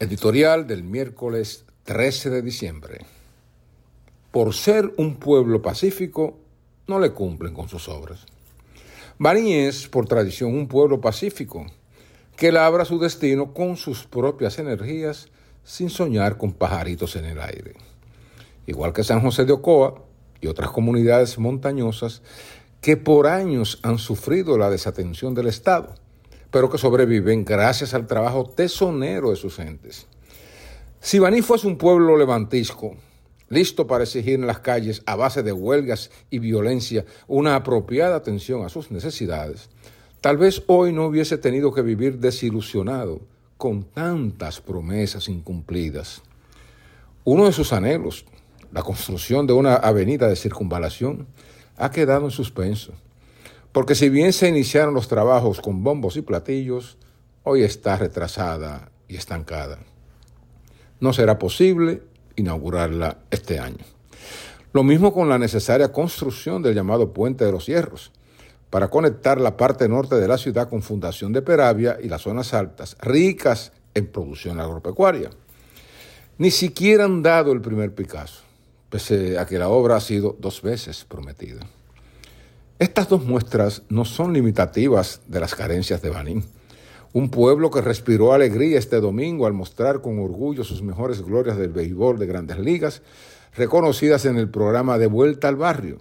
Editorial del miércoles 13 de diciembre. Por ser un pueblo pacífico, no le cumplen con sus obras. Baní es, por tradición, un pueblo pacífico, que labra su destino con sus propias energías, sin soñar con pajaritos en el aire. Igual que San José de Ocoa y otras comunidades montañosas que por años han sufrido la desatención del Estado pero que sobreviven gracias al trabajo tesonero de sus gentes. Si Baní fuese un pueblo levantisco, listo para exigir en las calles a base de huelgas y violencia una apropiada atención a sus necesidades, tal vez hoy no hubiese tenido que vivir desilusionado con tantas promesas incumplidas. Uno de sus anhelos, la construcción de una avenida de circunvalación, ha quedado en suspenso porque si bien se iniciaron los trabajos con bombos y platillos, hoy está retrasada y estancada. No será posible inaugurarla este año. Lo mismo con la necesaria construcción del llamado Puente de los Hierros, para conectar la parte norte de la ciudad con Fundación de Peravia y las zonas altas, ricas en producción agropecuaria. Ni siquiera han dado el primer Picasso, pese a que la obra ha sido dos veces prometida. Estas dos muestras no son limitativas de las carencias de Banín, un pueblo que respiró alegría este domingo al mostrar con orgullo sus mejores glorias del béisbol de grandes ligas, reconocidas en el programa de Vuelta al Barrio,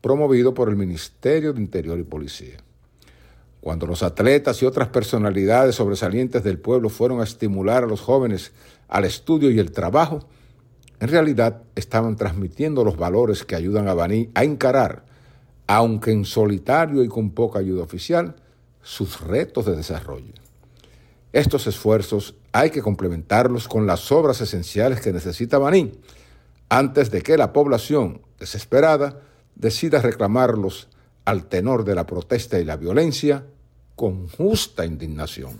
promovido por el Ministerio de Interior y Policía. Cuando los atletas y otras personalidades sobresalientes del pueblo fueron a estimular a los jóvenes al estudio y el trabajo, en realidad estaban transmitiendo los valores que ayudan a Baní a encarar aunque en solitario y con poca ayuda oficial, sus retos de desarrollo. Estos esfuerzos hay que complementarlos con las obras esenciales que necesita Baní, antes de que la población, desesperada, decida reclamarlos al tenor de la protesta y la violencia con justa indignación.